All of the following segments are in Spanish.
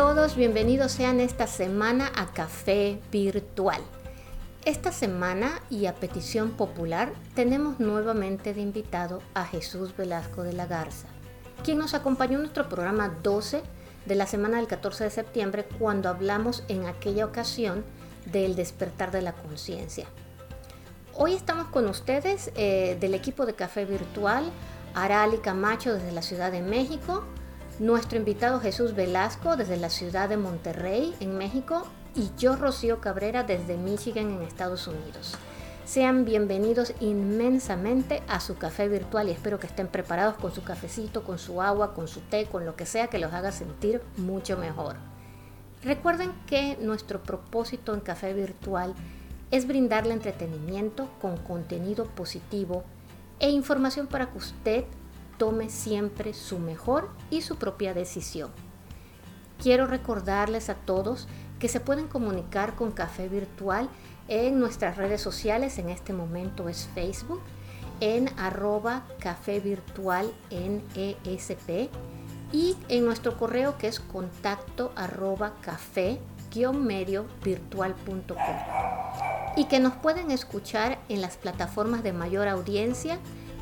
Todos, bienvenidos sean esta semana a Café Virtual. Esta semana y a petición popular tenemos nuevamente de invitado a Jesús Velasco de la Garza, quien nos acompañó en nuestro programa 12 de la semana del 14 de septiembre cuando hablamos en aquella ocasión del despertar de la conciencia. Hoy estamos con ustedes eh, del equipo de Café Virtual, Arali Camacho desde la Ciudad de México, nuestro invitado Jesús Velasco desde la ciudad de Monterrey, en México, y yo, Rocío Cabrera, desde Michigan, en Estados Unidos. Sean bienvenidos inmensamente a su café virtual y espero que estén preparados con su cafecito, con su agua, con su té, con lo que sea que los haga sentir mucho mejor. Recuerden que nuestro propósito en Café Virtual es brindarle entretenimiento con contenido positivo e información para que usted tome siempre su mejor y su propia decisión. Quiero recordarles a todos que se pueden comunicar con Café Virtual en nuestras redes sociales, en este momento es Facebook, en arroba café virtual en ESP y en nuestro correo que es contacto arroba café medio virtual.com y que nos pueden escuchar en las plataformas de mayor audiencia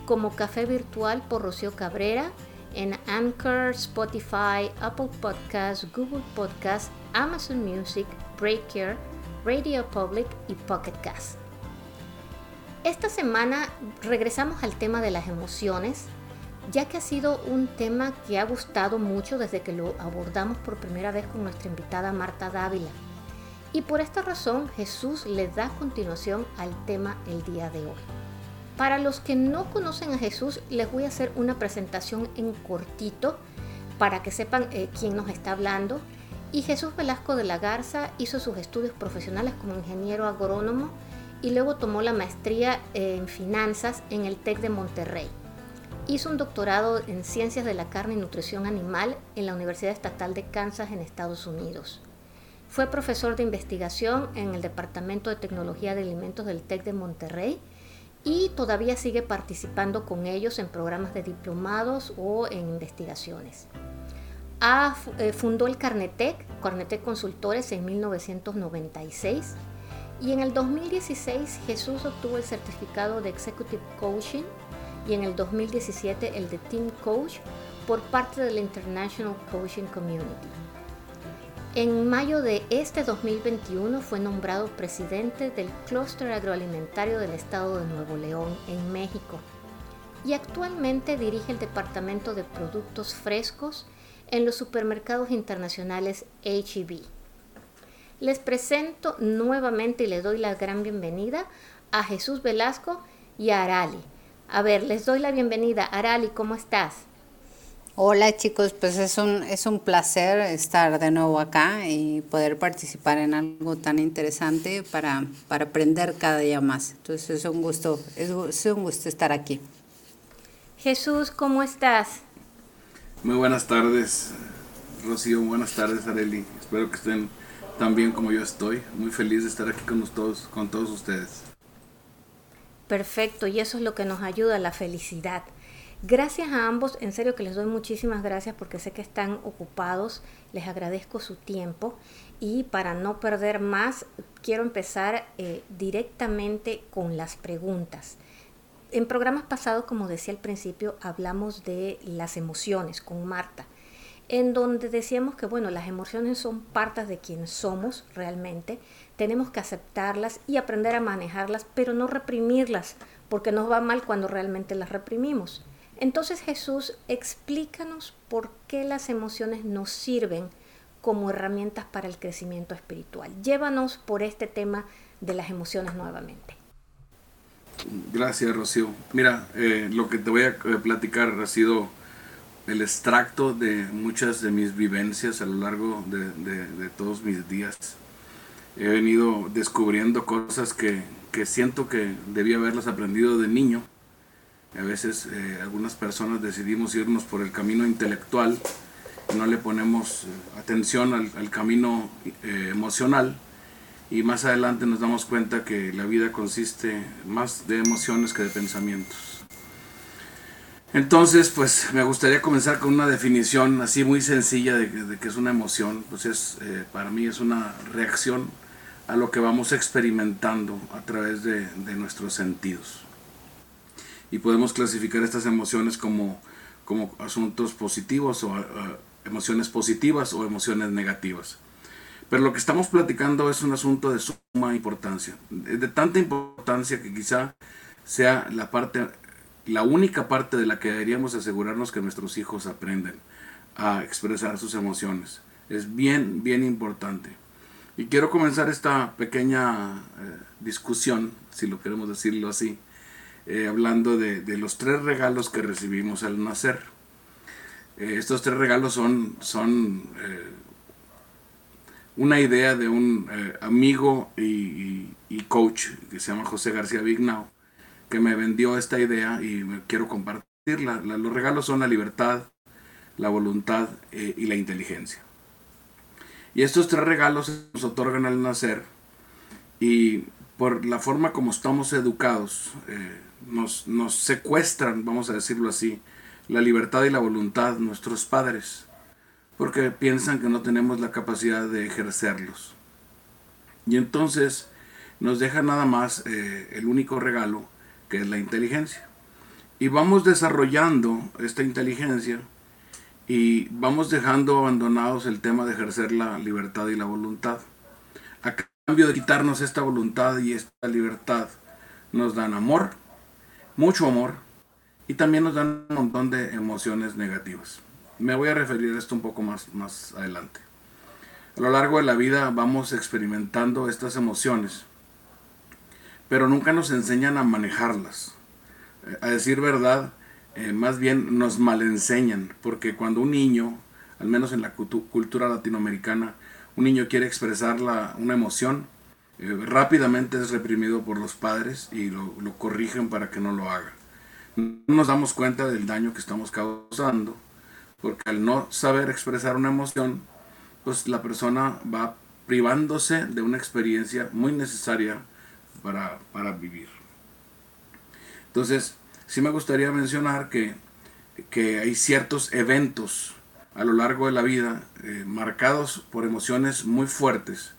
como Café Virtual por Rocío Cabrera en Anchor, Spotify, Apple Podcasts, Google Podcasts, Amazon Music, Breaker, Radio Public y Pocket Cast. Esta semana regresamos al tema de las emociones, ya que ha sido un tema que ha gustado mucho desde que lo abordamos por primera vez con nuestra invitada Marta Dávila. Y por esta razón Jesús le da continuación al tema el día de hoy. Para los que no conocen a Jesús, les voy a hacer una presentación en cortito para que sepan eh, quién nos está hablando. Y Jesús Velasco de la Garza hizo sus estudios profesionales como ingeniero agrónomo y luego tomó la maestría en finanzas en el TEC de Monterrey. Hizo un doctorado en ciencias de la carne y nutrición animal en la Universidad Estatal de Kansas en Estados Unidos. Fue profesor de investigación en el Departamento de Tecnología de Alimentos del TEC de Monterrey y todavía sigue participando con ellos en programas de diplomados o en investigaciones. Eh, fundó el Carnetec, Carnetec Consultores en 1996 y en el 2016 Jesús obtuvo el certificado de Executive Coaching y en el 2017 el de Team Coach por parte de la International Coaching Community. En mayo de este 2021 fue nombrado presidente del Clúster Agroalimentario del Estado de Nuevo León, en México, y actualmente dirige el Departamento de Productos Frescos en los supermercados internacionales HEB. Les presento nuevamente y les doy la gran bienvenida a Jesús Velasco y a Arali. A ver, les doy la bienvenida. Arali, ¿cómo estás? Hola chicos, pues es un, es un placer estar de nuevo acá y poder participar en algo tan interesante para, para aprender cada día más. Entonces es un gusto, es, un gusto estar aquí. Jesús, ¿cómo estás? Muy buenas tardes, Rocío, buenas tardes, Areli. Espero que estén tan bien como yo estoy. Muy feliz de estar aquí con todos, con todos ustedes. Perfecto, y eso es lo que nos ayuda, la felicidad. Gracias a ambos, en serio que les doy muchísimas gracias porque sé que están ocupados, les agradezco su tiempo y para no perder más, quiero empezar eh, directamente con las preguntas. En programas pasados, como decía al principio, hablamos de las emociones con Marta, en donde decíamos que, bueno, las emociones son partes de quien somos realmente, tenemos que aceptarlas y aprender a manejarlas, pero no reprimirlas, porque nos va mal cuando realmente las reprimimos. Entonces Jesús, explícanos por qué las emociones nos sirven como herramientas para el crecimiento espiritual. Llévanos por este tema de las emociones nuevamente. Gracias, Rocío. Mira, eh, lo que te voy a eh, platicar ha sido el extracto de muchas de mis vivencias a lo largo de, todos mis días. He venido descubriendo cosas que, que siento que debía haberlas aprendido de niño a veces eh, algunas personas decidimos irnos por el camino intelectual no le ponemos eh, atención al, camino eh, emocional y más adelante nos damos cuenta que la vida consiste más de emociones que de pensamientos. Entonces, pues me gustaría comenzar con una definición así muy sencilla de, de que es una emoción. Pues es, para mí es una reacción a lo que vamos experimentando a través de nuestros sentidos. Y podemos clasificar estas emociones como, como asuntos positivos o uh, emociones positivas o emociones negativas. Pero lo que estamos platicando es un asunto de suma importancia, de tanta importancia que quizá sea la parte la única parte de la que deberíamos asegurarnos que nuestros hijos aprenden a expresar sus emociones. Es bien, bien importante. Y quiero comenzar esta pequeña eh, discusión, si lo queremos decirlo así, eh, hablando de, los tres regalos que recibimos al nacer. Eh, estos tres regalos son, son una idea de un amigo y, y, coach que se llama José García Vignao, que me vendió esta idea y quiero compartirla. los regalos son la libertad, la voluntad eh, y la inteligencia. Y estos tres regalos nos otorgan al nacer y por la forma como estamos educados, eh, nos, nos secuestran, vamos a decirlo así, la libertad y la voluntad nuestros padres, porque piensan que no tenemos la capacidad de ejercerlos. Y entonces nos deja nada más eh, el único regalo que es la inteligencia. Y vamos desarrollando esta inteligencia y vamos dejando abandonados el tema de ejercer la libertad y la voluntad. Cambio de quitarnos esta voluntad y esta libertad, nos dan amor, mucho amor, y también nos dan un montón de emociones negativas. Me voy a referir a esto un poco más, más adelante. A lo largo de la vida vamos experimentando estas emociones pero nunca nos enseñan a manejarlas. Eh, a decir verdad, eh, más bien nos malenseñan, porque cuando un niño, al menos en la cultura latinoamericana, un niño quiere expresar una emoción, eh, rápidamente es reprimido por los padres y lo, lo corrigen para que no lo haga. No nos damos cuenta del daño que estamos causando, porque al no saber expresar una emoción, pues la persona va privándose de una experiencia muy necesaria para, vivir. Entonces, sí me gustaría mencionar que, hay ciertos eventos a lo largo de la vida eh, marcados por emociones muy fuertes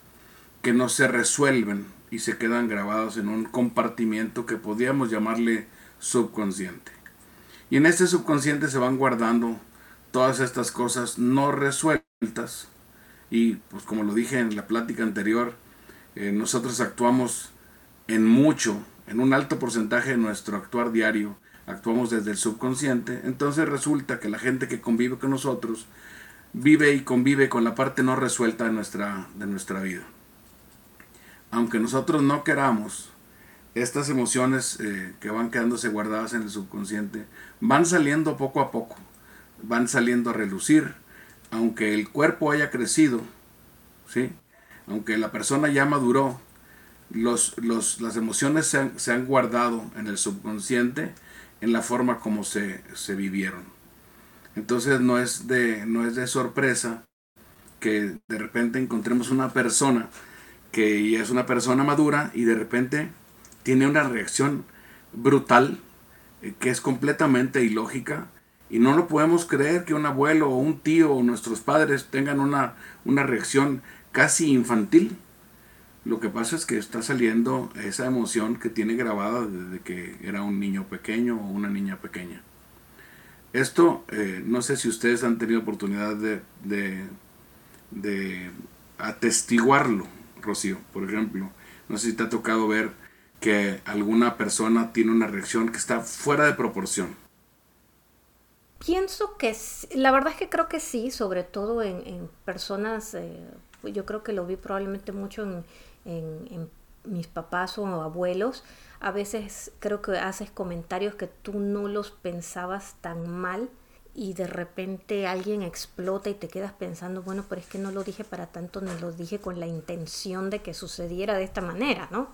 que no se resuelven y se quedan grabados en un compartimiento que podríamos llamarle subconsciente. Y en este subconsciente se van guardando todas estas cosas no resueltas y pues como lo dije en la plática anterior, eh, nosotros actuamos en mucho, en un alto porcentaje de nuestro actuar diario, actuamos desde el subconsciente, entonces resulta que la gente que convive con nosotros vive y convive con la parte no resuelta de nuestra, de nuestra vida. Aunque nosotros no queramos, estas emociones eh, que van quedándose guardadas en el subconsciente van saliendo poco a poco, van saliendo a relucir, aunque el cuerpo haya crecido, ¿sí? aunque la persona ya maduró, los, los, las emociones se han, se han, guardado en el subconsciente en la forma como se, se, vivieron. Entonces no es, de, no es de sorpresa que de repente encontremos una persona que es una persona madura y de repente tiene una reacción brutal eh, que es completamente ilógica y no lo podemos creer que un abuelo o un tío o nuestros padres tengan una, una reacción casi infantil lo que pasa es que está saliendo esa emoción que tiene grabada desde que era un niño pequeño o una niña pequeña. Esto, eh, no sé si ustedes han tenido oportunidad de, de, atestiguarlo, Rocío, por ejemplo. No sé si te ha tocado ver que alguna persona tiene una reacción que está fuera de proporción. Pienso que la verdad es que creo que sí, sobre todo en, personas, eh, yo creo que lo vi probablemente mucho en, en, mis papás o abuelos, a veces creo que haces comentarios que tú no los pensabas tan mal y de repente alguien explota y te quedas pensando, bueno, pero es que no lo dije para tanto, ni lo dije con la intención de que sucediera de esta manera, ¿no?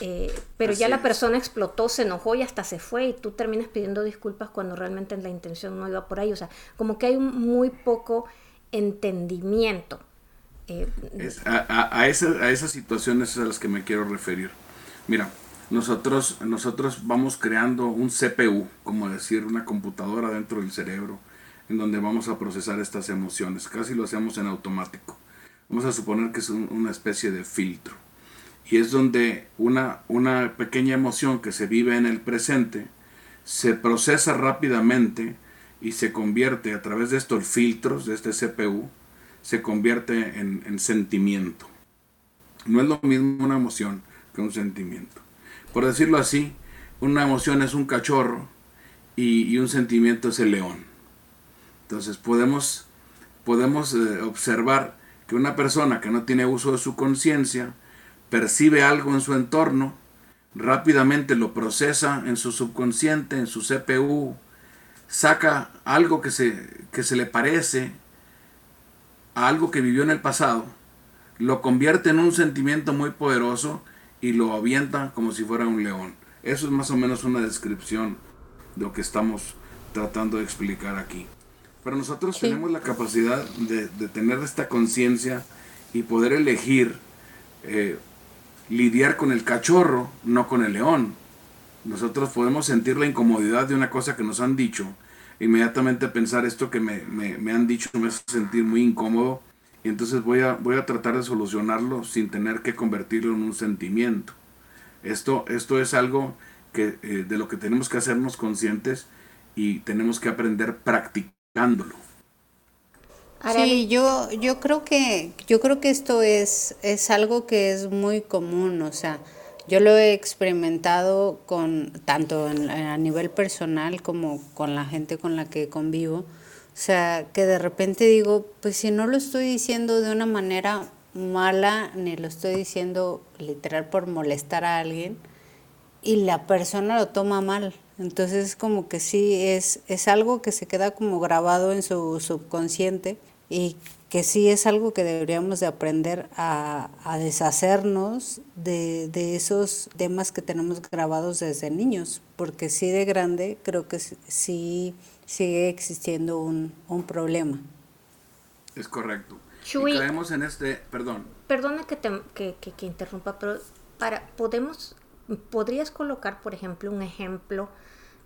Eh, pero ya la persona explotó, se enojó y hasta se fue y tú terminas pidiendo disculpas cuando realmente la intención no iba por ahí. O sea, como que hay muy poco entendimiento eh, a, esas situaciones a las que me quiero referir. Mira, nosotros, nosotros vamos creando un CPU, como decir, una computadora dentro del cerebro, en donde vamos a procesar estas emociones. Casi lo hacemos en automático. Vamos a suponer que es una especie de filtro. Y es donde una, una pequeña emoción que se vive en el presente se procesa rápidamente y se convierte a través de estos filtros, de este CPU, se convierte en, sentimiento. No es lo mismo una emoción que un sentimiento. Por decirlo así, una emoción es un cachorro y, un sentimiento es el león. Entonces podemos, podemos eh, observar que una persona que no tiene uso de su conciencia percibe algo en su entorno, rápidamente lo procesa en su subconsciente, en su CPU, saca algo que se, que se le parece a algo que vivió en el pasado, lo convierte en un sentimiento muy poderoso y lo avienta como si fuera un león. Eso es más o menos una descripción de lo que estamos tratando de explicar aquí. Pero nosotros tenemos la capacidad de, tener esta conciencia y poder elegir eh, lidiar con el cachorro, no con el león. Nosotros podemos sentir la incomodidad de una cosa que nos han dicho inmediatamente pensar esto que me, me, han dicho me hace sentir muy incómodo y entonces voy a, voy a tratar de solucionarlo sin tener que convertirlo en un sentimiento. Esto, esto es algo que, eh, de lo que tenemos que hacernos conscientes y tenemos que aprender practicándolo. Sí, yo, yo creo que, yo creo que esto es, es algo que es muy común, o sea, yo lo he experimentado con tanto a nivel personal como con la gente con la que convivo. O sea, que de repente digo, pues si no lo estoy diciendo de una manera mala, ni lo estoy diciendo literal por molestar a alguien, y la persona lo toma mal. Entonces como que sí, es, es algo que se queda como grabado en su subconsciente y que sí es algo que deberíamos de aprender a, deshacernos de, esos temas que tenemos grabados desde niños, porque sí de grande creo que sí sigue existiendo un, problema. Es correcto. y caemos en este, perdón. Perdona que, te, que, que, interrumpa, pero para, podemos, podrías colocar, por ejemplo, un ejemplo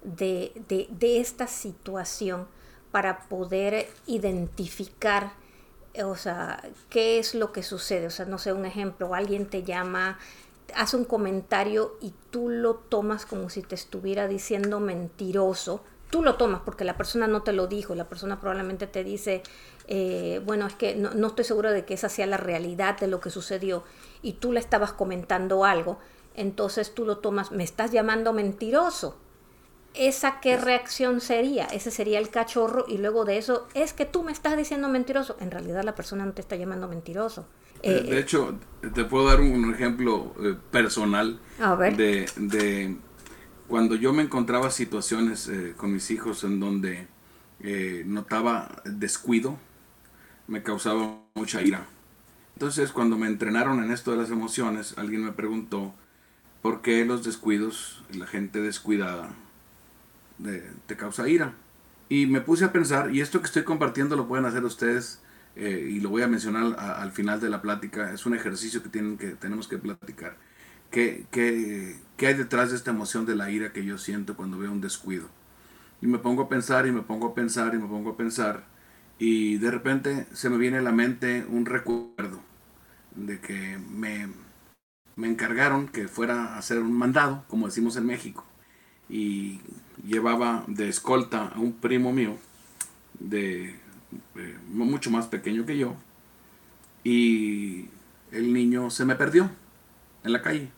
de, de, de esta situación para poder identificar o sea, qué es lo que sucede. O sea, no sé, un ejemplo, alguien te llama, hace un comentario y tú lo tomas como si te estuviera diciendo mentiroso. Tú lo tomas porque la persona no te lo dijo, la persona probablemente te dice, eh, bueno, es que no, no estoy seguro de que esa sea la realidad de lo que sucedió y tú le estabas comentando algo, entonces tú lo tomas, me estás llamando mentiroso ¿esa qué reacción sería? Ese sería el cachorro y luego de eso, es que tú me estás diciendo mentiroso. En realidad la persona no te está llamando mentiroso. Eh, de hecho, te puedo dar un ejemplo eh, personal De, cuando yo me encontraba situaciones eh, con mis hijos en donde notaba descuido, me causaba mucha ira. Entonces, cuando me entrenaron en esto de las emociones, alguien me preguntó por qué los descuidos, la gente descuidada, te causa ira. Y me puse a pensar, y esto que estoy compartiendo lo pueden hacer ustedes, eh, y lo voy a mencionar al final de la plática, es un ejercicio que, tienen que tenemos que platicar. ¿Qué, qué, qué hay detrás de esta emoción de la ira que yo siento cuando veo un descuido? Y me pongo a pensar y me pongo a pensar y me pongo a pensar, y de repente se me viene a la mente un recuerdo de que me, me encargaron que fuera a hacer un mandado, como decimos en México y llevaba de escolta a un primo mío, de eh, mucho más pequeño que yo, y el niño se me perdió en la calle.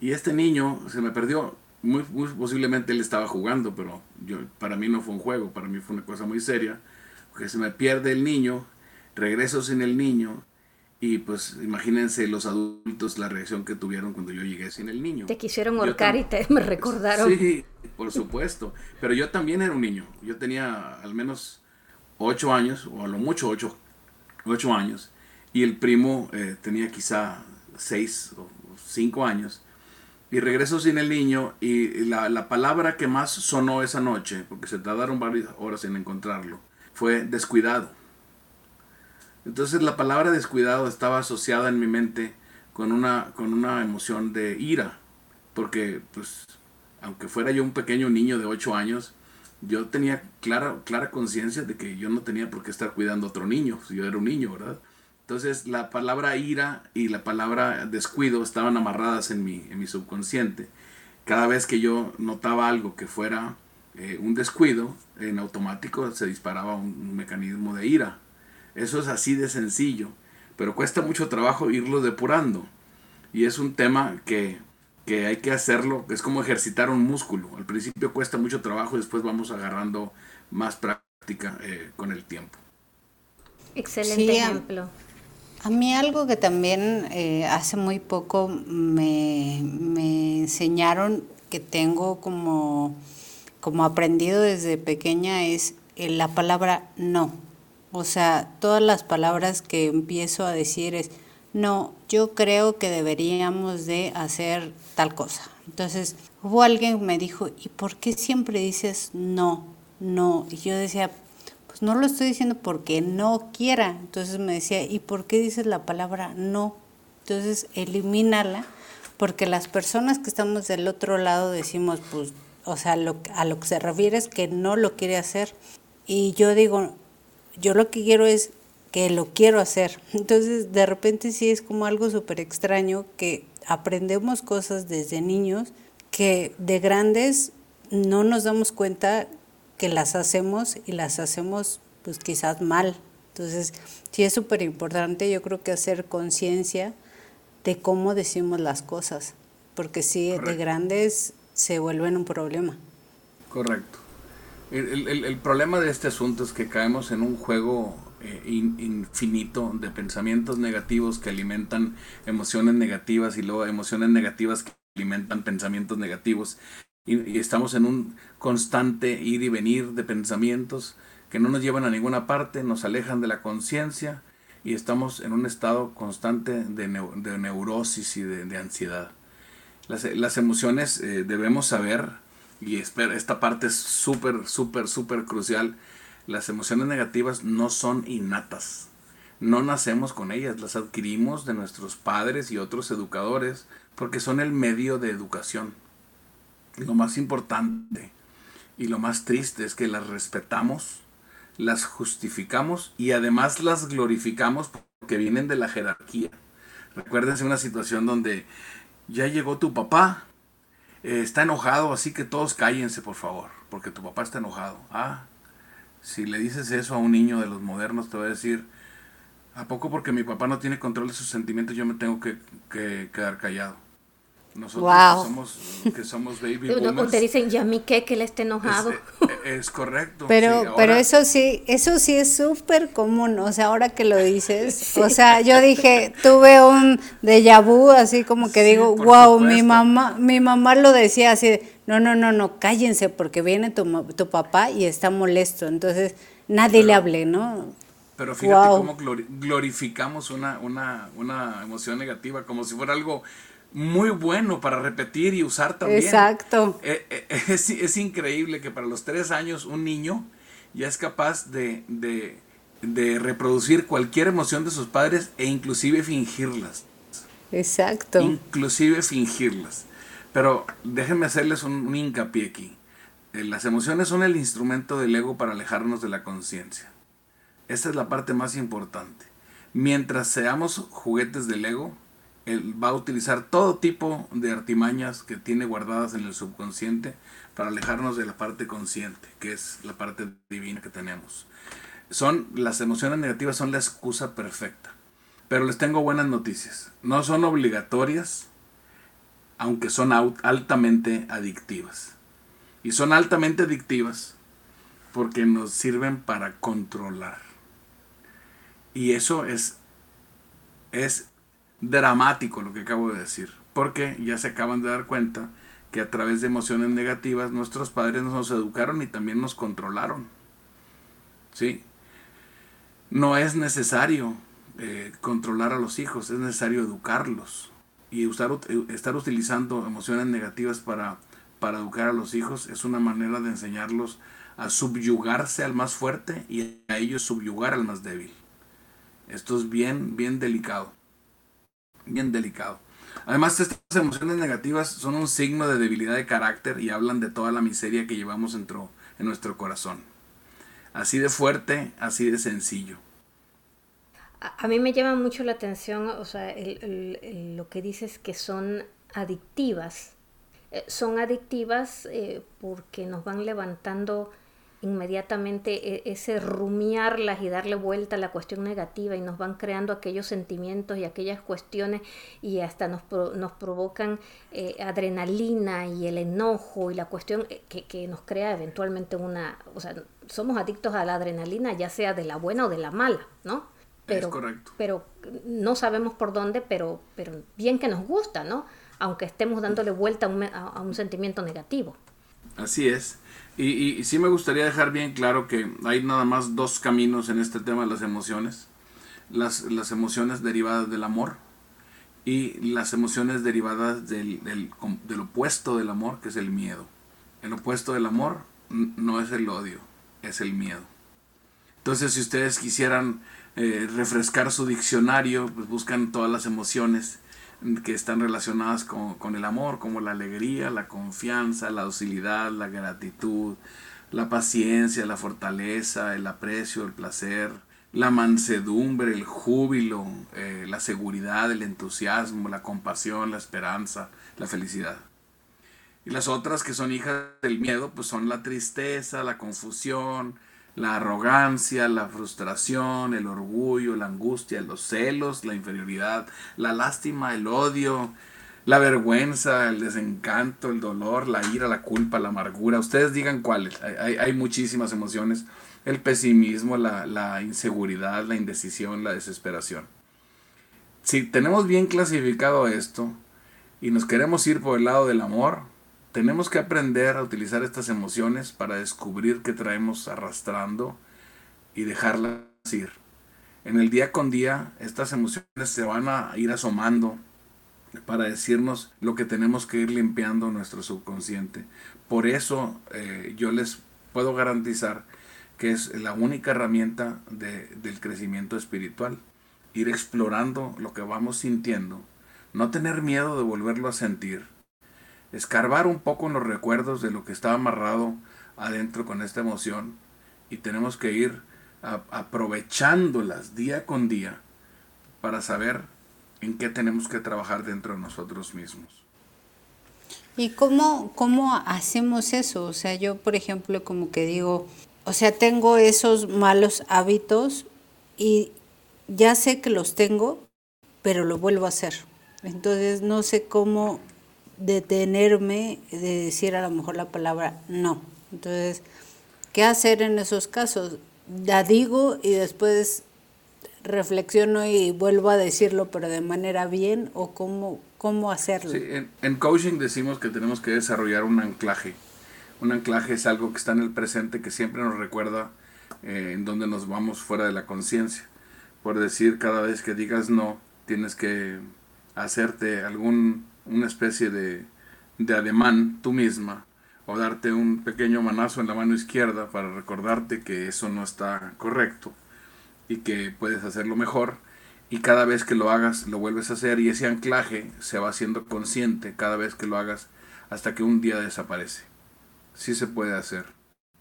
Y este niño se me perdió, muy, posiblemente él estaba jugando, pero yo, para mí no fue un juego, para mí fue una cosa muy seria, porque se me pierde el niño, regreso sin el niño, y pues imagínense los adultos la reacción que tuvieron cuando yo llegué sin el niño. Te quisieron ahorcar y te me recordaron. Sí, por supuesto. Pero yo también era un niño. Yo tenía al menos ocho años, o a lo mucho ocho, ocho años. Y el primo eh, tenía quizá seis o cinco años. Y regreso sin el niño y la, la palabra que más sonó esa noche, porque se tardaron varias horas en encontrarlo, fue descuidado. Entonces la palabra descuidado estaba asociada en mi mente con una, con una emoción de ira. porque pues aunque fuera yo un pequeño niño de 8 años, yo tenía clara, clara conciencia de que yo no tenía por qué estar cuidando a otro niño, si yo era un niño, ¿verdad? Entonces la palabra ira y la palabra descuido estaban amarradas en mi, en mi subconsciente. Cada vez que yo notaba algo que fuera eh, un descuido, en automático se disparaba un, mecanismo de ira. Eso es así de sencillo, pero cuesta mucho trabajo irlo depurando. Y es un tema que, que hay que hacerlo, es como ejercitar un músculo. Al principio cuesta mucho trabajo y después vamos agarrando más práctica eh, con el tiempo. Excelente ejemplo. A mí algo que también eh, hace muy poco me, me, enseñaron que tengo como, como aprendido desde pequeña es eh, la palabra no. O sea, todas las palabras que empiezo a decir es, no, yo creo que deberíamos de hacer tal cosa. Entonces, hubo alguien que me dijo, ¿y por qué siempre dices no, no? Y yo decía, pues no lo estoy diciendo porque no quiera. Entonces me decía, ¿y por qué dices la palabra no? Entonces elimínala, porque las personas que estamos del otro lado decimos, pues, o sea, lo, a lo que se refiere es que no lo quiere hacer. Y yo digo, yo lo que quiero es que lo quiero hacer. Entonces, de repente sí es como algo súper extraño que aprendemos cosas desde niños que de grandes no nos damos cuenta que las hacemos y las hacemos pues quizás mal. Entonces, sí es súper importante yo creo que hacer conciencia de cómo decimos las cosas, porque sí, de grandes se vuelven un problema. Correcto. El, el, problema de este asunto es que caemos en un juego eh, infinito de pensamientos negativos que alimentan emociones negativas y luego emociones negativas que alimentan pensamientos negativos y, estamos en un constante ir y venir de pensamientos que no nos llevan a ninguna parte, nos alejan de la conciencia y estamos en un estado constante de, neurosis y de, ansiedad. Las, emociones eh, debemos saber, y esta parte es súper, súper, súper crucial, las emociones negativas no son innatas. No nacemos con ellas, las adquirimos de nuestros padres y otros educadores porque son el medio de educación lo más importante y lo más triste es que las respetamos, las justificamos y además las glorificamos porque vienen de la jerarquía. Recuérdense una situación donde ya llegó tu papá, eh, está enojado, así que todos cállense por favor, porque tu papá está enojado. Ah, si le dices eso a un niño de los modernos, te va a decir, ¿a poco porque mi papá no tiene control de sus sentimientos yo me tengo que quedar callado? Nosotros que, somos, que somos baby boomers. te dicen, ¿ya mi qué? Que él esté enojado. Es, correcto. Pero, pero eso sí, eso sí es súper común. O sea, ahora que lo dices, o sea, yo dije, tuve un déjà vu, así como que digo, wow, mi mamá, mi mamá lo decía así, no, no, no, no, cállense porque viene tu, tu papá y está molesto. Entonces, nadie le hable, ¿no? Pero fíjate cómo glorificamos una, una, una emoción negativa, como si fuera algo muy bueno para repetir y usar también. Exacto. Eh, eh, es, es, increíble que para los tres años un niño ya es capaz de, de, de, reproducir cualquier emoción de sus padres e inclusive fingirlas. Exacto. Inclusive fingirlas. Pero déjenme hacerles un, un hincapié aquí. Eh, las emociones son el instrumento del ego para alejarnos de la conciencia. Esta es la parte más importante. Mientras seamos juguetes del ego, él va a utilizar todo tipo de artimañas que tiene guardadas en el subconsciente para alejarnos de la parte consciente, que es la parte divina que tenemos. Son las emociones negativas son la excusa perfecta. Pero les tengo buenas noticias. No son obligatorias, aunque son altamente adictivas. Y son altamente adictivas porque nos sirven para controlar. Y eso es es dramático lo que acabo de decir, porque ya se acaban de dar cuenta que a través de emociones negativas nuestros padres nos educaron y también nos controlaron. ¿Sí? No es necesario eh, controlar a los hijos, es necesario educarlos. Y usar, estar utilizando emociones negativas para, para educar a los hijos es una manera de enseñarlos a subyugarse al más fuerte y a ellos subyugar al más débil. Esto es bien, bien delicado bien delicado. Además, estas emociones negativas son un signo de debilidad de carácter y hablan de toda la miseria que llevamos dentro, en nuestro corazón. Así de fuerte, así de sencillo. A, mí me llama mucho la atención, o sea, lo que dices que son adictivas. Eh, son adictivas eh, porque nos van levantando inmediatamente e, ese rumiarlas y darle vuelta a la cuestión negativa y nos van creando aquellos sentimientos y aquellas cuestiones y hasta nos, nos provocan eh, adrenalina y el enojo y la cuestión que, que, nos crea eventualmente una, o sea, somos adictos a la adrenalina ya sea de la buena o de la mala, ¿no? Pero, pero no sabemos por dónde, pero, pero bien que nos gusta, ¿no? Aunque estemos dándole vuelta a un, a un sentimiento negativo. Así es. Y, sí me gustaría dejar bien claro que hay nada más dos caminos en este tema de las emociones. Las, las emociones derivadas del amor y las emociones derivadas del, del, del, opuesto del amor, que es el miedo. El opuesto del amor no es el odio, es el miedo. Entonces, si ustedes quisieran eh, refrescar su diccionario, pues buscan todas las emociones que están relacionadas con, el amor, como la alegría, la confianza, la docilidad, la gratitud, la paciencia, la fortaleza, el aprecio, el placer, la mansedumbre, el júbilo, eh, la seguridad, el entusiasmo, la compasión, la esperanza, la felicidad. Y las otras que son hijas del miedo, pues son la tristeza, la confusión, la arrogancia, la frustración, el orgullo, la angustia, los celos, la inferioridad, la lástima, el odio, la vergüenza, el desencanto, el dolor, la ira, la culpa, la amargura. Ustedes digan cuáles. Hay, muchísimas emociones. El pesimismo, la, la inseguridad, la indecisión, la desesperación. Si tenemos bien clasificado esto y nos queremos ir por el lado del amor, tenemos que aprender a utilizar estas emociones para descubrir qué traemos arrastrando y dejarlas ir. En el día con día, estas emociones se van a ir asomando para decirnos lo que tenemos que ir limpiando nuestro subconsciente. Por eso eh, yo les puedo garantizar que es la única herramienta del crecimiento espiritual. Ir explorando lo que vamos sintiendo, no tener miedo de volverlo a sentir, escarbar un poco en los recuerdos de lo que estaba amarrado adentro con esta emoción y tenemos que ir aprovechándolas día con día para saber en qué tenemos que trabajar dentro de nosotros mismos. ¿Y cómo, cómo hacemos eso? O sea, yo, por ejemplo, como que digo, o sea, tengo esos malos hábitos y ya sé que los tengo, pero lo vuelvo a hacer. Entonces, no sé cómo detenerme de decir a lo mejor la palabra no. Entonces, ¿qué hacer en esos casos? La digo y después reflexiono y vuelvo a decirlo, pero de manera bien o cómo, cómo hacerlo. En, coaching decimos que tenemos que desarrollar un anclaje. Un anclaje es algo que está en el presente que siempre nos recuerda eh, en donde nos vamos fuera de la conciencia. Por decir, cada vez que digas no, tienes que hacerte algún una especie de, de ademán tú misma o darte un pequeño manazo en la mano izquierda para recordarte que eso no está correcto y que puedes hacerlo mejor y cada vez que lo hagas lo vuelves a hacer y ese anclaje se va haciendo consciente cada vez que lo hagas hasta que un día desaparece. Sí se puede hacer,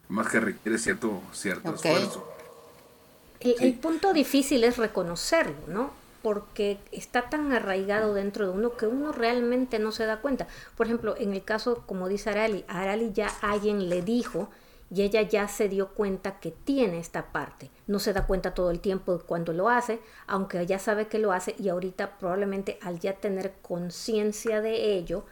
más que requiere cierto, cierto esfuerzo. el punto difícil es reconocerlo, ¿no? Porque está tan arraigado dentro de uno que uno realmente no se da cuenta. Por ejemplo, en el caso, como dice Arali, a Arali ya alguien le dijo y ella ya se dio cuenta que tiene esta parte. No se da cuenta todo el tiempo cuando lo hace, aunque ya sabe que lo hace y ahorita probablemente al ya tener conciencia de ello,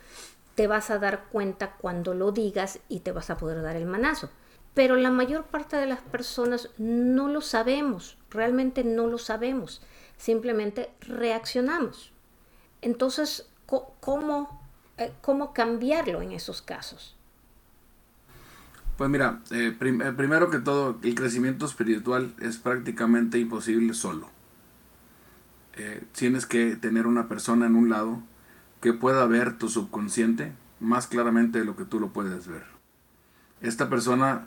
te vas a dar cuenta cuando lo digas y te vas a poder dar el manazo. Pero la mayor parte de las personas no lo sabemos, realmente no lo sabemos simplemente reaccionamos. Entonces, ¿cómo, eh, cómo cambiarlo en esos casos? Pues mira, eh, eh, primero que todo, el crecimiento espiritual es prácticamente imposible solo. tienes que tener una persona en un lado que pueda ver tu subconsciente más claramente de lo que tú lo puedes ver. Esta persona,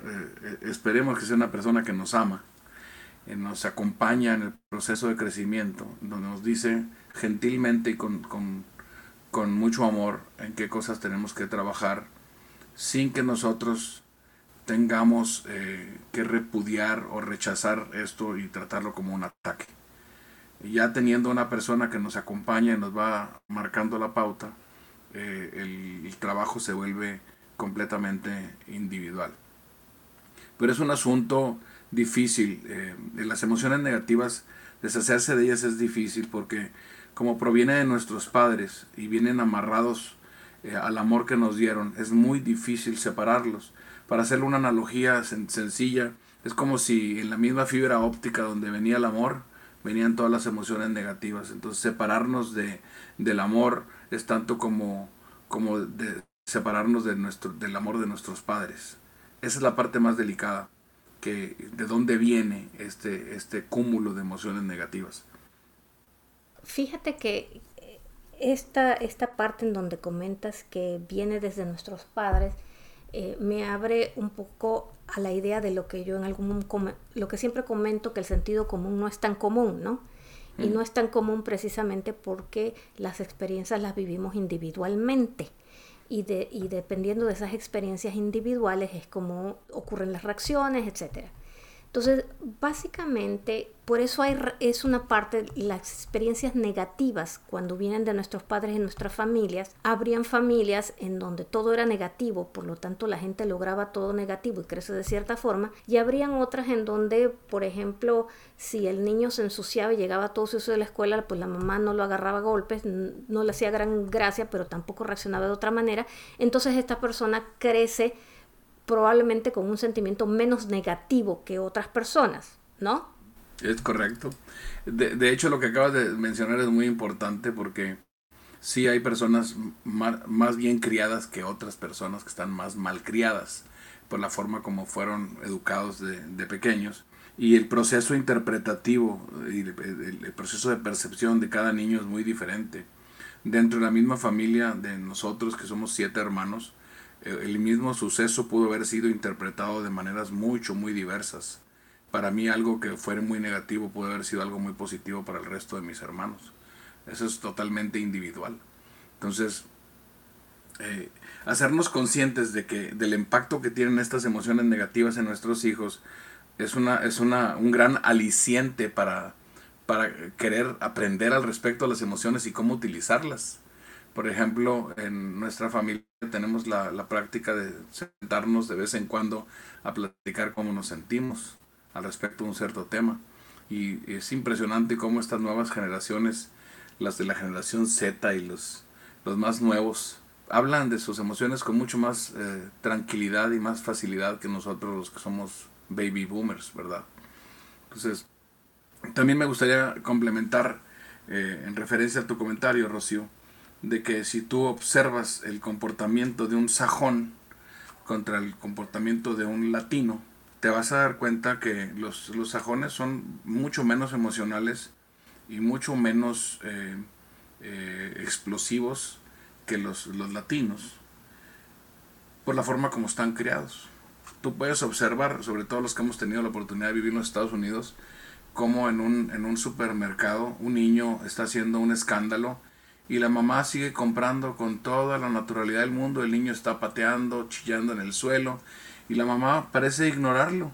esperemos que sea una persona que nos ama, nos acompaña en el proceso de crecimiento, donde nos dice gentilmente y con, con mucho amor en qué cosas tenemos que trabajar sin que nosotros tengamos eh, que repudiar o rechazar esto y tratarlo como un ataque. Ya teniendo una persona que nos acompaña y nos va marcando la pauta, eh, el, trabajo se vuelve completamente individual. Pero es un asunto difícil. Eh, las emociones negativas, deshacerse de ellas es difícil porque como proviene de nuestros padres y vienen amarrados eh, al amor que nos dieron, es muy difícil separarlos. Para hacerle una analogía sencilla, es como si en la misma fibra óptica donde venía el amor, venían todas las emociones negativas. Entonces separarnos de, del amor es tanto como, como de separarnos de nuestro, del amor de nuestros padres. Esa es la parte más delicada, que de dónde viene este, este cúmulo de emociones negativas. Fíjate que esta, esta parte en donde comentas que viene desde nuestros padres, eh, me abre un poco a la idea de lo que yo en algún lo que siempre comento que el sentido común no es tan común, ¿no? Y no es tan común precisamente porque las experiencias las vivimos individualmente. Y, de, y dependiendo de esas experiencias individuales es como ocurren las reacciones, etcétera. Entonces, básicamente, por eso hay, es una parte, las experiencias negativas cuando vienen de nuestros padres y nuestras familias, habrían familias en donde todo era negativo, por lo tanto la gente lograba todo negativo y crece de cierta forma, y habrían otras en donde, por ejemplo, si el niño se ensuciaba y llegaba todo sucio de la escuela, pues la mamá no lo agarraba a golpes, no le hacía gran gracia, pero tampoco reaccionaba de otra manera, entonces esta persona crece probablemente con un sentimiento menos negativo que otras personas, ¿no? Es correcto. De, hecho, lo que acabas de mencionar es muy importante porque sí hay personas más, bien criadas que otras personas que están más mal criadas por la forma como fueron educados de, pequeños. Y el proceso interpretativo y el, proceso de percepción de cada niño es muy diferente. Dentro de la misma familia de nosotros, que somos siete hermanos, el mismo suceso pudo haber sido interpretado de maneras mucho, muy diversas. Para mí algo que fuera muy negativo puede haber sido algo muy positivo para el resto de mis hermanos. Eso es totalmente individual. Entonces, eh, hacernos conscientes de que del impacto que tienen estas emociones negativas en nuestros hijos es una es una un gran aliciente para para querer aprender al respecto a las emociones y cómo utilizarlas. Por ejemplo, en nuestra familia tenemos la, práctica de sentarnos de vez en cuando a platicar cómo nos sentimos al respecto de un cierto tema. Y es impresionante cómo estas nuevas generaciones, las de la generación Z y los, los más nuevos, hablan de sus emociones con mucho más eh, tranquilidad y más facilidad que nosotros los que somos baby boomers, ¿verdad? Entonces, también me gustaría complementar eh, en referencia a tu comentario, Rocío, de que si tú observas el comportamiento de un sajón contra el comportamiento de un latino, te vas a dar cuenta que los, los sajones son mucho menos emocionales y mucho menos eh, eh, explosivos que los, los latinos por la forma como están criados. Tú puedes observar, sobre todo los que hemos tenido la oportunidad de vivir en los Estados Unidos, cómo en un, en un supermercado un niño está haciendo un escándalo y la mamá sigue comprando con toda la naturalidad del mundo, el niño está pateando, chillando en el suelo y la mamá parece ignorarlo.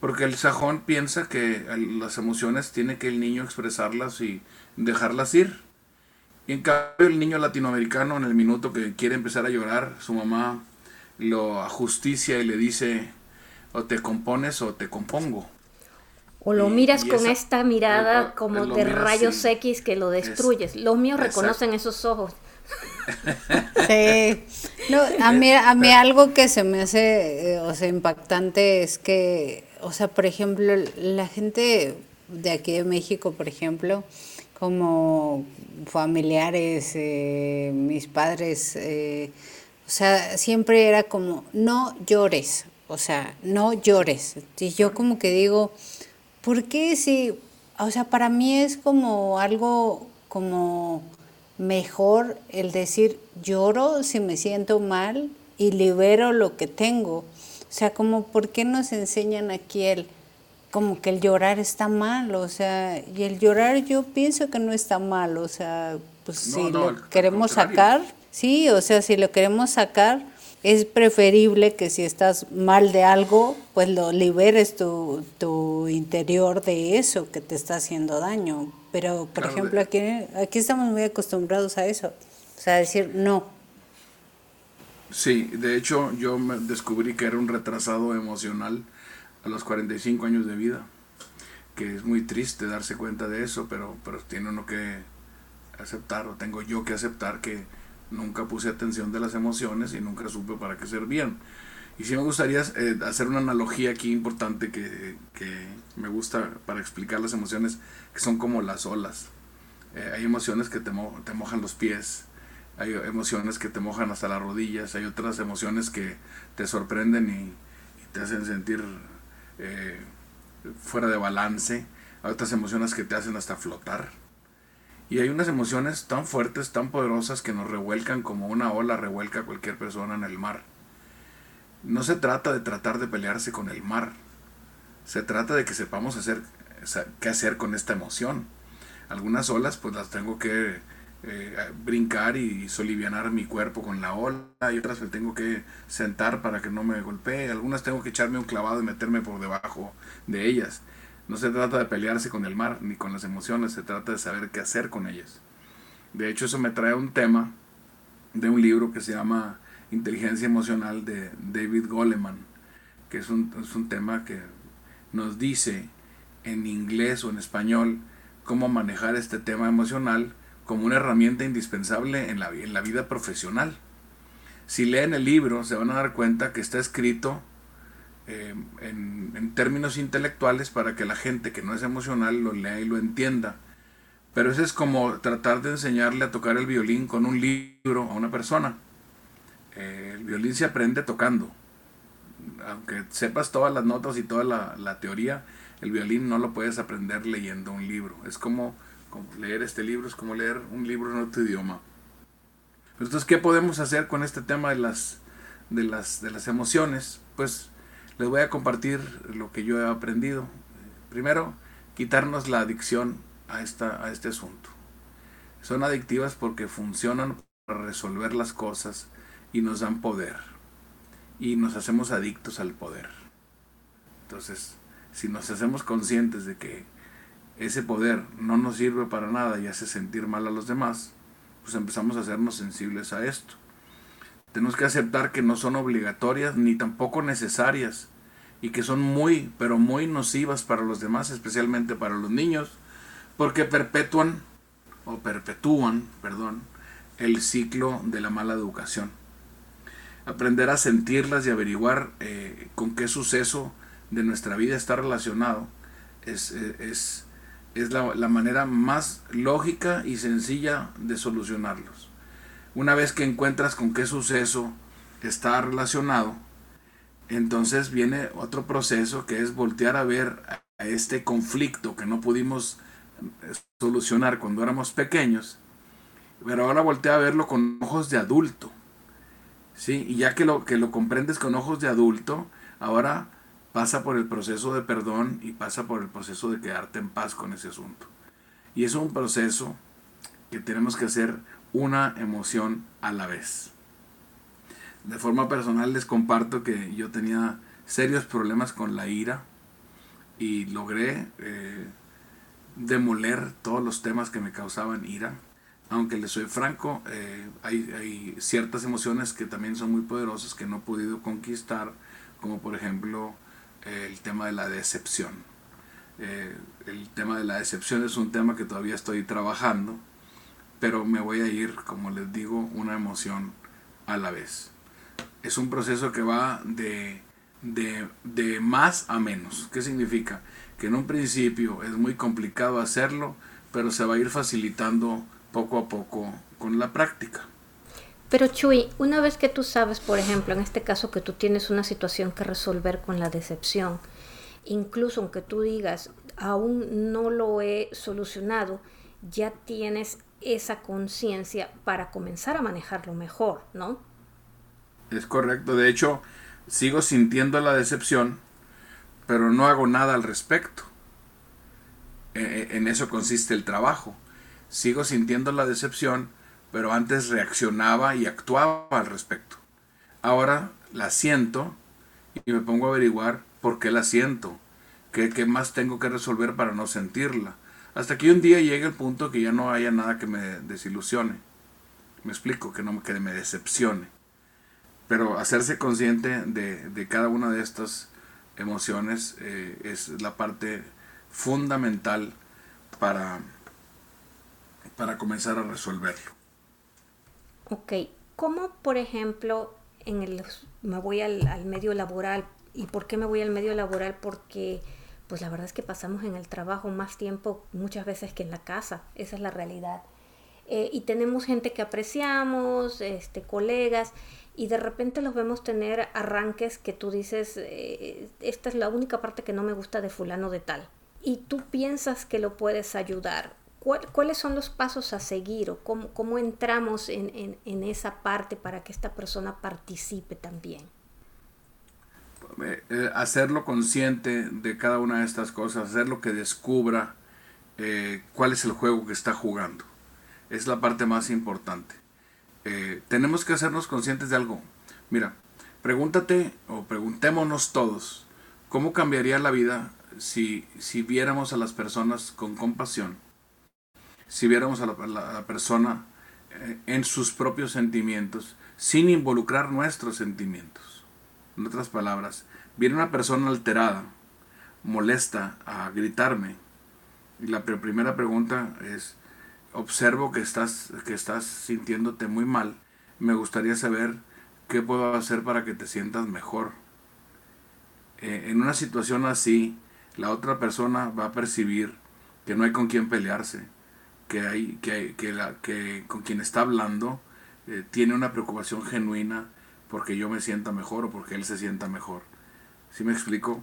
Porque el sajón piensa que las emociones tiene que el niño expresarlas y dejarlas ir. Y en cambio el niño latinoamericano en el minuto que quiere empezar a llorar, su mamá lo ajusticia y le dice o te compones o te compongo. O lo miras con esta mirada como de rayos X que lo destruyes. Los míos reconocen esos ojos. Sí. No, a mí, a mí algo que se me hace, eh, o sea, impactante es que, o sea, por ejemplo, la gente de aquí de México, por ejemplo, como familiares, eh, mis padres, eh, o sea, siempre era como, no llores, o sea, no llores. Y yo como que digo, ¿Por qué si, o sea, para mí es como algo como mejor el decir lloro si me siento mal y libero lo que tengo? O sea, como por qué nos enseñan aquí el como que el llorar está mal, o sea, y el llorar yo pienso que no está mal, o sea, pues si lo queremos sacar, sí, o sea, si lo queremos sacar, es preferible que si estás mal de algo, pues lo liberes tu, tu interior de eso que te está haciendo daño. Pero, por ejemplo, aquí, aquí estamos muy acostumbrados a eso. O sea, decir no. Sí, de hecho yo me descubrí que era un retrasado emocional a los 45 años de vida, que es muy triste darse cuenta de eso, pero, pero tiene uno que aceptar, o tengo yo que aceptar que nunca puse atención de las emociones y nunca supe para qué servían. Y sí me gustaría eh, hacer una analogía aquí importante que, que, me gusta para explicar las emociones, que son como las olas. Eh, hay emociones que te, te mojan los pies, hay emociones que te mojan hasta las rodillas, hay otras emociones que te sorprenden y, te hacen sentir eh, fuera de balance, hay otras emociones que te hacen hasta flotar. Y hay unas emociones tan fuertes, tan poderosas que nos revuelcan como una ola revuelca a cualquier persona en el mar. No se trata de tratar de pelearse con el mar, se trata de que sepamos hacer, qué hacer con esta emoción. Algunas olas pues las tengo que eh, brincar y solivianar mi cuerpo con la ola y otras me tengo que sentar para que no me golpee, algunas tengo que echarme un clavado y meterme por debajo de ellas. No se trata de pelearse con el mar ni con las emociones, se trata de saber qué hacer con ellas. De hecho, eso me trae un tema de un libro que se llama Inteligencia Emocional de David Goleman, que es un, es un tema que nos dice en inglés o en español cómo manejar este tema emocional como una herramienta indispensable en la, en la vida profesional. Si leen el libro se van a dar cuenta que está escrito eh, en, en, términos intelectuales para que la gente que no es emocional lo lea y lo entienda. Pero eso es como tratar de enseñarle a tocar el violín con un libro a una persona. Eh, el violín se aprende tocando. Aunque sepas todas las notas y toda la, la teoría, el violín no lo puedes aprender leyendo un libro. Es como leer este libro es como leer un libro en otro idioma. Entonces, ¿qué podemos hacer con este tema de las, de las, de las emociones? Pues les voy a compartir lo que yo he aprendido. Primero, quitarnos la adicción a, esta, a este asunto. Son adictivas porque funcionan para resolver las cosas y nos dan poder. Y nos hacemos adictos al poder. Entonces, si nos hacemos conscientes de que ese poder no nos sirve para nada y hace sentir mal a los demás, pues empezamos a hacernos sensibles a esto. Tenemos que aceptar que no son obligatorias ni tampoco necesarias y que son muy, pero muy nocivas para los demás, especialmente para los niños, porque perpetúan o perpetúan, perdón, el ciclo de la mala educación. Aprender a sentirlas y averiguar eh, con qué suceso de nuestra vida está relacionado es, es es la, manera más lógica y sencilla de solucionarlos. Una vez que encuentras con qué suceso está relacionado, entonces viene otro proceso que es voltear a ver a este conflicto que no pudimos eh, solucionar cuando éramos pequeños, pero ahora voltea a verlo con ojos de adulto. ¿sí? Y ya que lo, que lo comprendes con ojos de adulto, ahora pasa por el proceso de perdón y pasa por el proceso de quedarte en paz con ese asunto. Y es un proceso que tenemos que hacer una emoción a la vez. De forma personal les comparto que yo tenía serios problemas con la ira y logré eh, demoler todos los temas que me causaban ira. Aunque les soy franco, eh, hay, ciertas emociones que también son muy poderosas que no he podido conquistar, como por ejemplo el tema de la decepción. Eh, el tema de la decepción es un tema que todavía estoy trabajando, pero me voy a ir, como les digo, una emoción a la vez. Es un proceso que va de, de, de más a menos. ¿Qué significa? Que en un principio es muy complicado hacerlo, pero se va a ir facilitando poco a poco con la práctica. Pero Chuy, una vez que tú sabes, por ejemplo, en este caso que tú tienes una situación que resolver con la decepción, incluso aunque tú digas, aún no lo he solucionado, ya tienes esa conciencia para comenzar a manejarlo mejor, ¿no? Es correcto, de hecho, sigo sintiendo la decepción, pero no hago nada al respecto. E, e, en eso consiste el trabajo. sigo sintiendo la decepción, pero antes reaccionaba y actuaba al respecto. Ahora la siento y me pongo a averiguar por qué la siento, qué, qué más tengo que resolver para no sentirla. Hasta que un día llegue el punto que ya no haya nada que me desilusione. Me explico, que no me, que me decepcione. Pero hacerse consciente de, cada una de estas emociones eh, es la parte fundamental para, para comenzar a resolverlo. Ok, ¿cómo por ejemplo en el, me voy al medio laboral? ¿Y por qué me voy al medio laboral? Porque pues la verdad es que pasamos en el trabajo más tiempo muchas veces que en la casa, esa es la realidad. Eh, y tenemos gente que apreciamos, este, colegas, y de repente los vemos tener arranques que tú dices, eh, esta es la única parte que no me gusta de fulano de tal. Y tú piensas que lo puedes ayudar. ¿Cuáles son los pasos a seguir o cómo, cómo entramos en, en, en esa parte para que esta persona participe también? Eh, eh, hacerlo consciente de cada una de estas cosas, hacerlo que descubra eh, cuál es el juego que está jugando. Es la parte más importante. tenemos que hacernos conscientes de algo. Mira, pregúntate o preguntémonos todos, ¿cómo cambiaría la vida si, si viéramos a las personas con compasión? Si viéramos a la persona en sus propios sentimientos, sin involucrar nuestros sentimientos. En otras palabras, viene una persona alterada, molesta, a gritarme. Y la primera pregunta es, observo que estás, que estás sintiéndote muy mal. Me gustaría saber qué puedo hacer para que te sientas mejor. Eh, en una situación así, la otra persona va a percibir que no hay con quien pelearse, que, hay, que, que, la, que con quien está hablando eh, tiene una preocupación genuina porque yo me sienta mejor o porque él se sienta mejor. ¿Sí me explico?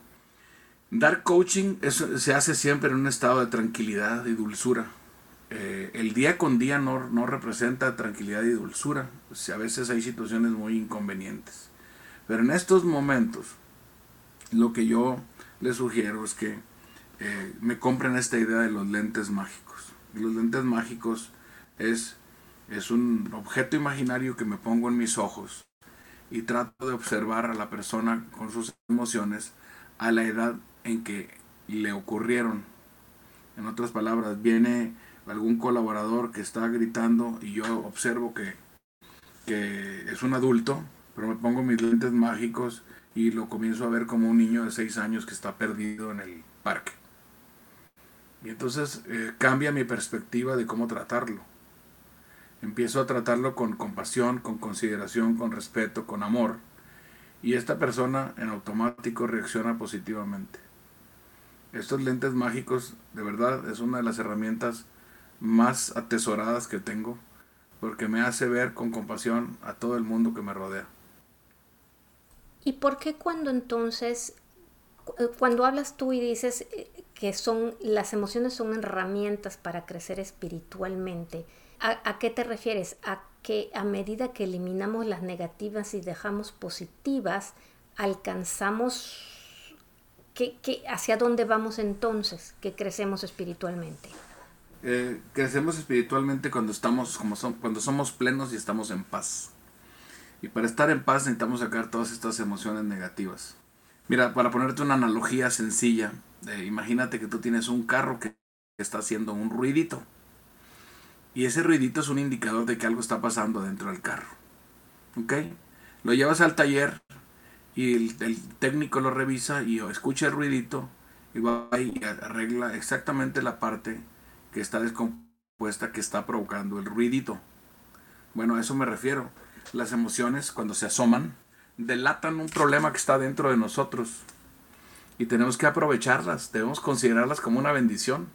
Dar coaching se hace siempre en un estado de tranquilidad y dulzura. Eh, el día con día no, no, representa tranquilidad y dulzura. a veces hay situaciones muy inconvenientes. Pero en estos momentos, lo que yo les sugiero es que eh, me compren esta idea de los lentes mágicos. los lentes mágicos es, es un objeto imaginario que me pongo en mis ojos y trato de observar a la persona con sus emociones a la edad en que le ocurrieron. En otras palabras, viene algún colaborador que está gritando y yo observo que, que es un adulto, pero me pongo mis lentes mágicos y lo comienzo a ver como un niño de 6 años que está perdido en el parque. Y entonces eh, cambia mi perspectiva de cómo tratarlo empiezo a tratarlo con compasión, con consideración, con respeto, con amor. Y esta persona en automático reacciona positivamente. Estos lentes mágicos, de verdad, es una de las herramientas más atesoradas que tengo, porque me hace ver con compasión a todo el mundo que me rodea. ¿Y por qué cuando entonces, cuando hablas tú y dices eh, que son las emociones son herramientas para crecer espiritualmente, ¿A, qué te refieres? A que a medida que eliminamos las negativas y dejamos positivas, alcanzamos ¿Qué, hacia dónde vamos entonces que crecemos espiritualmente? Eh, crecemos espiritualmente cuando estamos como son, cuando somos plenos y estamos en paz. Y para estar en paz necesitamos sacar todas estas emociones negativas. Mira, para ponerte una analogía sencilla, eh, imagínate que tú tienes un carro que está haciendo un ruidito. Y ese ruidito es un indicador de que algo está pasando dentro del carro. ¿Ok? Lo llevas al taller y el, técnico lo revisa y escucha el ruidito y va y arregla exactamente la parte que está descompuesta que está provocando el ruidito. Bueno, a eso me refiero. Las emociones cuando se asoman delatan un problema que está dentro de nosotros y tenemos que aprovecharlas, debemos considerarlas como una bendición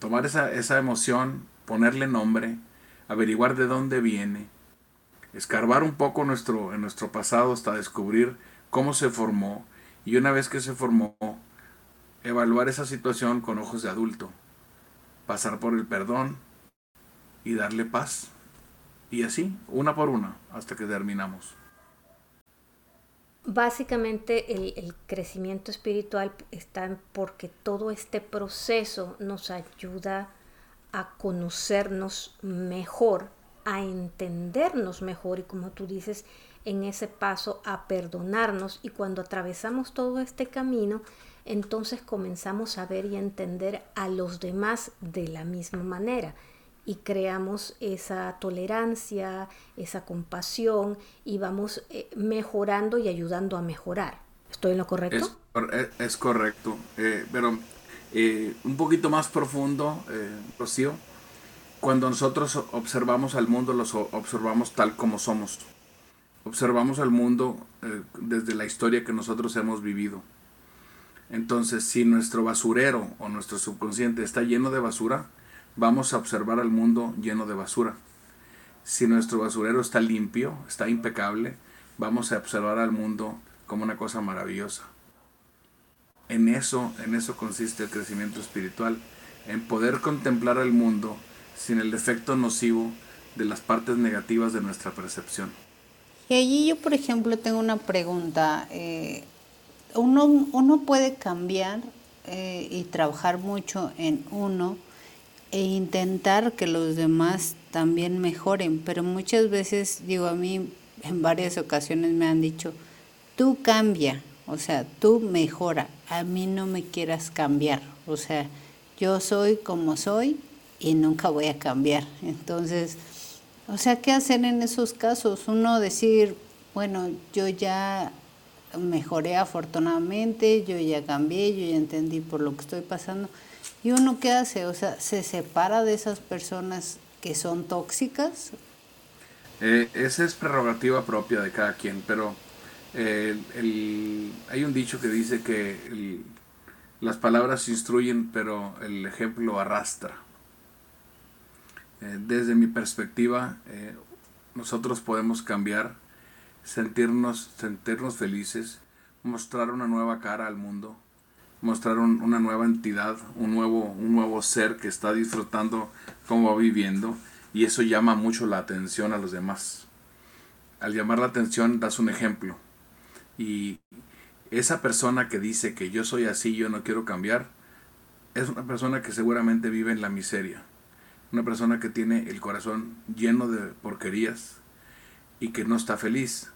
tomar esa, esa emoción, ponerle nombre, averiguar de dónde viene, escarbar un poco nuestro, en nuestro pasado hasta descubrir cómo se formó y una vez que se formó, evaluar esa situación con ojos de adulto, pasar por el perdón y darle paz. Y así, una por una, hasta que terminamos. Básicamente el, crecimiento espiritual está porque todo este proceso nos ayuda a conocernos mejor, a entendernos mejor y como tú dices, en ese paso a perdonarnos. Y cuando atravesamos todo este camino, entonces comenzamos a ver y entender a los demás de la misma manera y creamos esa tolerancia, esa compasión y vamos eh, mejorando y ayudando a mejorar. ¿Estoy en lo correcto? Es, correcto, eh, pero eh, un poquito más profundo, Rocío, cuando nosotros observamos al mundo, los observamos tal como somos. Observamos al mundo desde la historia que nosotros hemos vivido. Entonces, si nuestro basurero o nuestro subconsciente está lleno de basura, vamos a observar al mundo lleno de basura. Si nuestro basurero está limpio, está impecable, vamos a observar al mundo como una cosa maravillosa. En eso, en eso consiste el crecimiento espiritual, en poder contemplar al mundo sin el efecto nocivo de las partes negativas de nuestra percepción. Y allí yo, por ejemplo, tengo una pregunta. Eh, uno, uno puede cambiar eh, y trabajar mucho en uno e intentar que los demás también mejoren, pero muchas veces, digo, a mí en varias ocasiones me han dicho, tú cambia, o sea, tú mejora, a mí no me quieras cambiar, o sea, yo soy como soy y nunca voy a cambiar. Entonces, o sea, ¿qué hacer en esos casos? Uno decir, bueno, yo ya mejoré afortunadamente, yo ya cambié, yo ya entendí por lo que estoy pasando. ¿Y uno qué hace? O sea, ¿se separa de esas personas que son tóxicas? Eh, esa es prerrogativa propia de cada quien, pero eh, hay un dicho que dice que las palabras instruyen, pero el ejemplo arrastra. Eh, desde mi perspectiva, nosotros podemos cambiar sentirnos, sentirnos felices, mostrar una nueva cara al mundo, mostrar una nueva entidad, un nuevo, un nuevo ser que está disfrutando cómo va viviendo y eso llama mucho la atención a los demás. Al llamar la atención das un ejemplo y esa persona que dice que yo soy así, yo no quiero cambiar, es una persona que seguramente vive en la miseria, una persona que tiene el corazón lleno de porquerías y que no está feliz.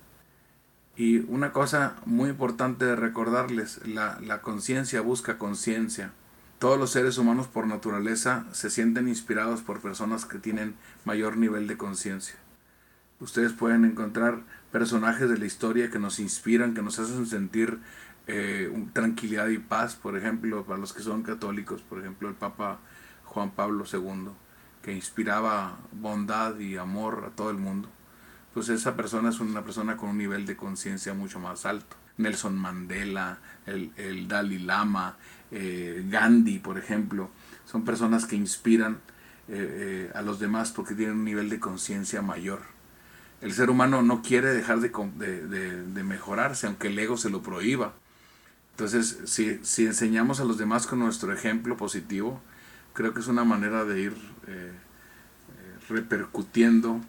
Y una cosa muy importante de recordarles, la, la conciencia busca conciencia. Todos los seres humanos por naturaleza se sienten inspirados por personas que tienen mayor nivel de conciencia. Ustedes pueden encontrar personajes de la historia que nos inspiran, que nos hacen sentir eh, tranquilidad y paz, por ejemplo, para los que son católicos, por ejemplo, el Papa Juan Pablo II, que inspiraba bondad y amor a todo el mundo pues esa persona es una persona con un nivel de conciencia mucho más alto. Nelson Mandela, el, el Dalai Lama, eh, Gandhi, por ejemplo, son personas que inspiran eh, eh, a los demás porque tienen un nivel de conciencia mayor. El ser humano no quiere dejar de, de, mejorarse, aunque el ego se lo prohíba. Entonces, si, si, enseñamos a los demás con nuestro ejemplo positivo, creo que es una manera de ir repercutiendo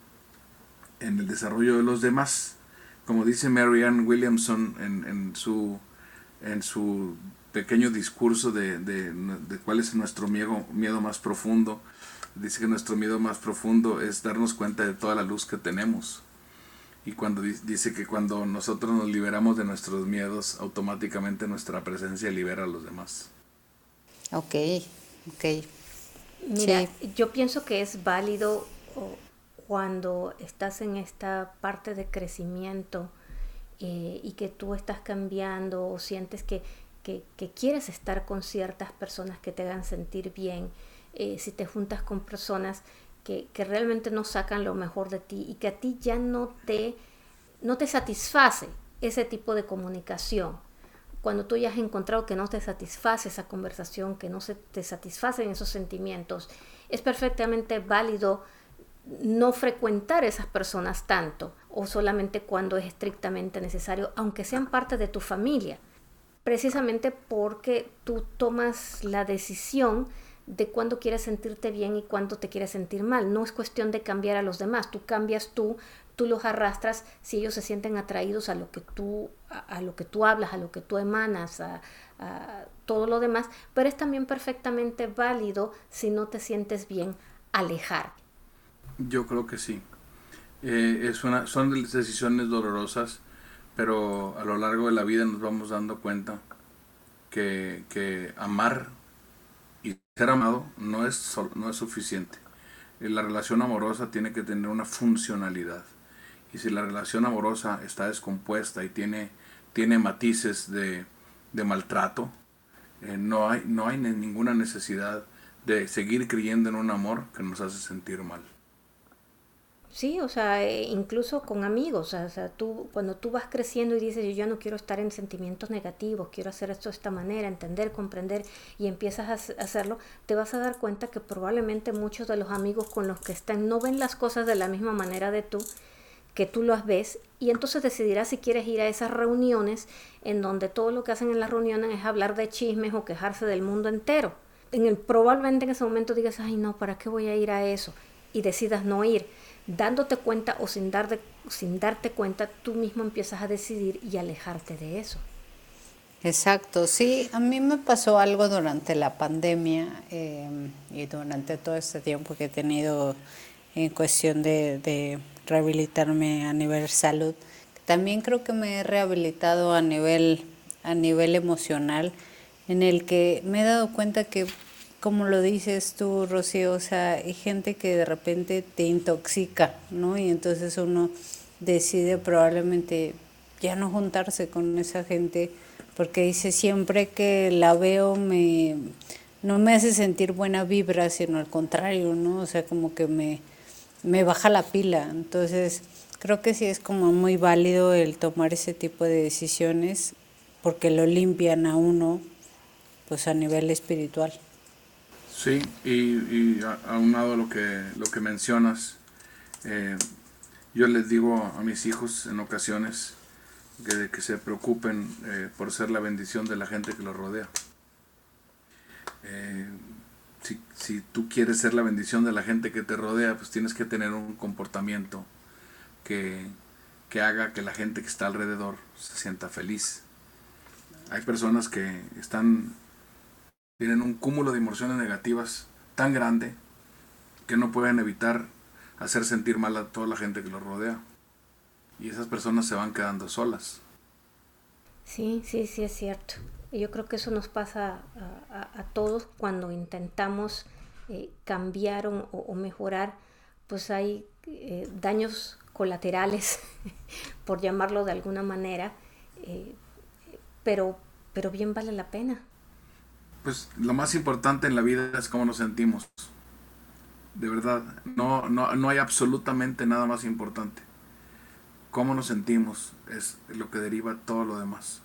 en el desarrollo de los demás. Como dice Marianne Williamson en, en, su, en su pequeño discurso de, de, de, cuál es nuestro miedo, miedo más profundo, dice que nuestro miedo más profundo es darnos cuenta de toda la luz que tenemos. Y cuando dice que cuando nosotros nos liberamos de nuestros miedos, automáticamente nuestra presencia libera a los demás. Ok, ok. Mira, yo pienso que es válido cuando estás en esta parte de crecimiento eh, y que tú estás cambiando o sientes que, quieres estar con ciertas personas que te hagan sentir bien, eh, si te juntas con personas que, realmente no sacan lo mejor de ti y que a ti ya no te, no te satisface ese tipo de comunicación. Cuando tú ya has encontrado que no te satisface esa conversación, que no se te satisfacen esos sentimientos, es perfectamente válido no frecuentar esas personas tanto o solamente cuando es estrictamente necesario, aunque sean parte de tu familia, precisamente porque tú tomas la decisión de cuándo quieres sentirte bien y cuándo te quieres sentir mal. No es cuestión de cambiar a los demás, tú cambias tú tú los arrastras si ellos se sienten atraídos a lo que tú, a, lo que tú hablas, a lo que tú emanas, a, todo lo demás, pero es también perfectamente válido si no te sientes bien alejar. Yo creo que sí. Eh, es una, son decisiones dolorosas, pero a lo largo de la vida nos vamos dando cuenta que, que amar y ser amado no es, no es suficiente. Eh, la relación amorosa tiene que tener una funcionalidad. Y si la relación amorosa está descompuesta y tiene, tiene matices de, de maltrato, eh, no, hay, no hay ninguna necesidad de seguir creyendo en un amor que nos hace sentir mal. Sí, o sea, eh, incluso con amigos, o sea, tú, cuando tú vas creciendo y dices, yo ya no quiero estar en sentimientos negativos, quiero hacer esto de esta manera, entender, comprender, y empiezas a hacerlo, te vas a dar cuenta que probablemente muchos de los amigos con los que están no ven las cosas de la misma manera de tú, que tú las ves, y entonces decidirás si quieres ir a esas reuniones en donde todo lo que hacen en las reuniones es hablar de chismes o quejarse del mundo entero. En el, probablemente en ese momento digas, ay no, ¿para qué voy a ir a eso? Y decidas no ir dándote cuenta o sin, dar sin darte cuenta, tú mismo empiezas a decidir y alejarte de eso. Exacto, sí, a mí me pasó algo durante la pandemia em, y durante todo este tiempo que he tenido en cuestión de, de rehabilitarme a nivel salud. También creo que me he rehabilitado a nivel, a nivel emocional, en el que me he dado cuenta que como lo dices tú, Rocío, o sea, hay gente que de repente te intoxica, ¿no? Y entonces uno decide probablemente ya no juntarse con esa gente porque dice siempre que la veo me no me hace sentir buena vibra, sino al contrario, ¿no? O sea, como que me, me baja la pila. Entonces, creo que sí es como muy válido el tomar ese tipo de decisiones porque lo limpian a uno pues a nivel espiritual. Sí, y, y aunado a lo que, lo que mencionas, eh, yo les digo a mis hijos en ocasiones que, se preocupen eh, por ser la bendición de la gente que los rodea. Eh, si, si, tú quieres ser la bendición de la gente que te rodea, pues tienes que tener un comportamiento que, que haga que la gente que está alrededor se sienta feliz. Hay personas que están tienen un cúmulo de emociones negativas tan grande que no pueden evitar hacer sentir mal a toda la gente que los rodea. Y esas personas se van quedando solas. Sí, sí, sí es cierto. Yo creo que eso nos pasa a, todos cuando intentamos eh, cambiar o, mejorar, pues hay eh, daños colaterales, por llamarlo de alguna manera, eh, pero, pero bien vale la pena pues lo más importante en la vida es cómo nos sentimos. De verdad, no, no, no hay absolutamente nada más importante. Cómo nos sentimos es lo que deriva todo lo demás.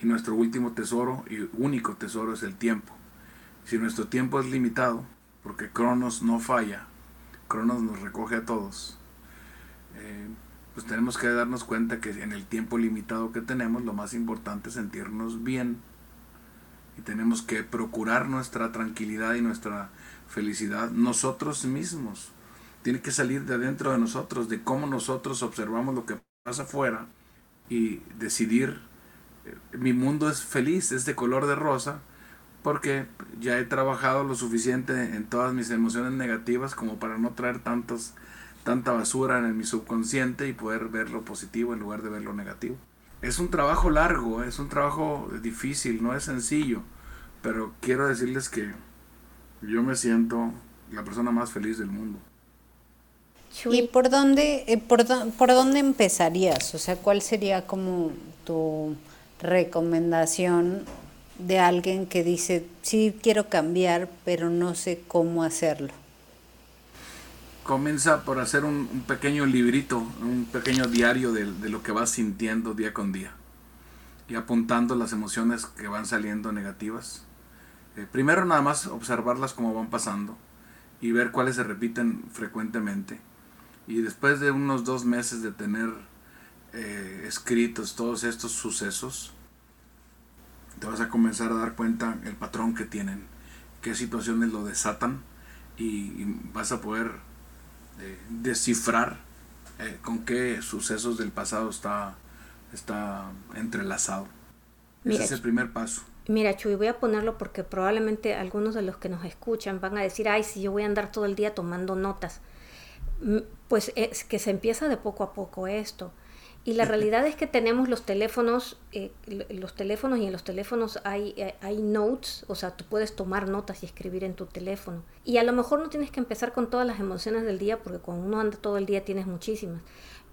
Y nuestro último tesoro y único tesoro es el tiempo. Si nuestro tiempo es limitado, porque Cronos no falla, Cronos nos recoge a todos, eh, pues tenemos que darnos cuenta que en el tiempo limitado que tenemos, lo más importante es sentirnos bien y tenemos que procurar nuestra tranquilidad y nuestra felicidad nosotros mismos. Tiene que salir de adentro de nosotros, de cómo nosotros observamos lo que pasa afuera y decidir, eh, mi mundo es feliz, es de color de rosa, porque ya he trabajado lo suficiente en todas mis emociones negativas como para no traer tantos, tanta basura en mi subconsciente y poder ver lo positivo en lugar de ver lo negativo es un trabajo largo, es un trabajo difícil, no es sencillo, pero quiero decirles que yo me siento la persona más feliz del mundo. ¿Y por dónde, eh, por, por dónde empezarías? O sea, ¿cuál sería como tu recomendación de alguien que dice, sí quiero cambiar, pero no sé cómo hacerlo? Comienza por hacer un, pequeño librito, un pequeño diario de, lo que vas sintiendo día con día y apuntando las emociones que van saliendo negativas. Eh, primero nada más observarlas como van pasando y ver cuáles se repiten frecuentemente. Y después de unos dos meses de tener eh, escritos todos estos sucesos, te vas a comenzar a dar cuenta el patrón que tienen, qué situaciones lo desatan y vas a poder descifrar eh, con qué sucesos del pasado está, está entrelazado. Ese es el primer paso. Mira, Chuy, voy a ponerlo porque probablemente algunos de los que nos escuchan van a decir, ay, si yo voy a andar todo el día tomando notas. Pues es que se empieza de poco a poco esto. Y la realidad es que tenemos los teléfonos, eh, los teléfonos y en los teléfonos hay, eh, hay notes, o sea, tú puedes tomar notas y escribir en tu teléfono. Y a lo mejor no tienes que empezar con todas las emociones del día, porque cuando uno anda todo el día tienes muchísimas.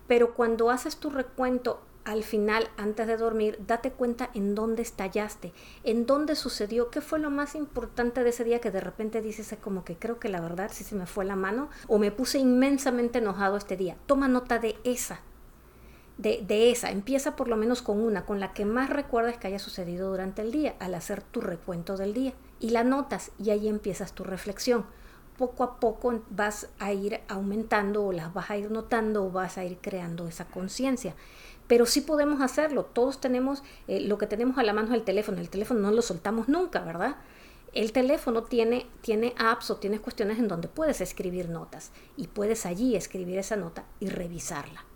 Pero cuando haces tu recuento al final, antes de dormir, date cuenta en dónde estallaste, en dónde sucedió, qué fue lo más importante de ese día que de repente dices como que creo que la verdad sí se me fue la mano o me puse inmensamente enojado este día. Toma nota de esa, de, esa, empieza por lo menos con una, con la que más recuerdas que haya sucedido durante el día, al hacer tu recuento del día. Y la notas y ahí empiezas tu reflexión poco a poco vas a ir aumentando o las vas a ir notando o vas a ir creando esa conciencia pero sí podemos hacerlo. Todos tenemos eh, lo que tenemos a la mano el teléfono. El teléfono no lo soltamos nunca, ¿verdad? El teléfono tiene, tiene apps o tiene cuestiones en donde puedes escribir notas y puedes allí escribir esa nota y revisarla.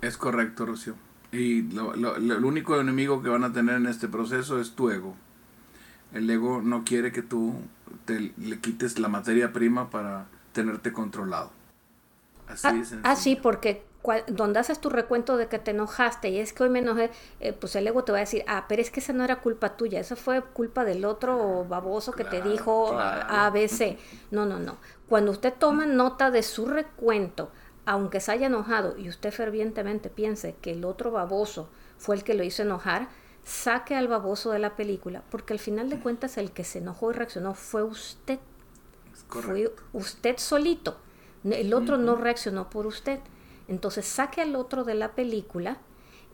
Es correcto, Rocío. Y lo, el único enemigo que van a tener en este proceso es tu ego. El ego no quiere que tú te, le quites la materia prima para tenerte controlado. Así ah, es. Ah, sí, porque donde haces tu recuento de que te enojaste y es que hoy me enojé, eh, pues el ego te va a decir, ah, pero es que esa no era culpa tuya, eso fue culpa del otro baboso que te dijo A, B, C. No, no, no. Cuando usted toma nota de su recuento, aunque se haya enojado y usted fervientemente piense que el otro baboso fue el que lo hizo enojar, saque al baboso de la película, porque al final de cuentas el que se enojó y reaccionó fue usted. Fue usted solito. El otro no reaccionó por usted. Entonces saque al otro de la película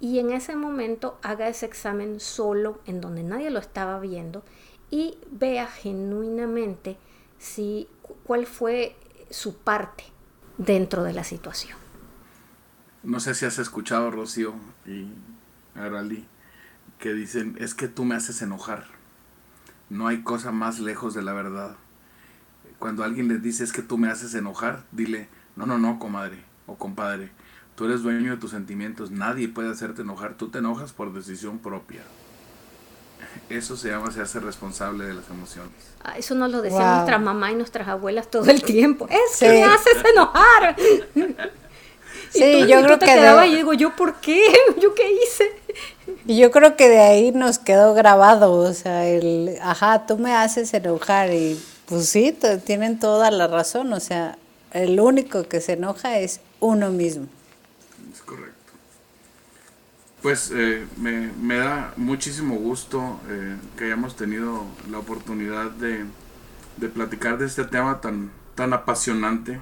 y en ese momento haga ese examen solo en donde nadie lo estaba viendo y vea genuinamente si cuál fue su parte dentro de la situación. No sé si has escuchado, Rocío y Arali, que dicen, es que tú me haces enojar. No hay cosa más lejos de la verdad. Cuando alguien les dice, es que tú me haces enojar, dile, no, no, no, comadre o compadre, tú eres dueño de tus sentimientos, nadie puede hacerte enojar, tú te enojas por decisión propia. Eso se llama se hace responsable de las emociones. Ah, eso nos lo decían nuestra mamá y nuestras abuelas todo el tiempo. Es que me haces enojar. sí, yo creo que quedaba y digo, ¿yo por qué? ¿Yo qué hice? Y yo creo que de ahí nos quedó grabado, o sea, el, ajá, tú me haces enojar y pues sí, tienen toda la razón, o sea, el único que se enoja es uno mismo. Pues eh, me, da muchísimo gusto eh, que hayamos tenido la oportunidad de, platicar de este tema tan, tan apasionante,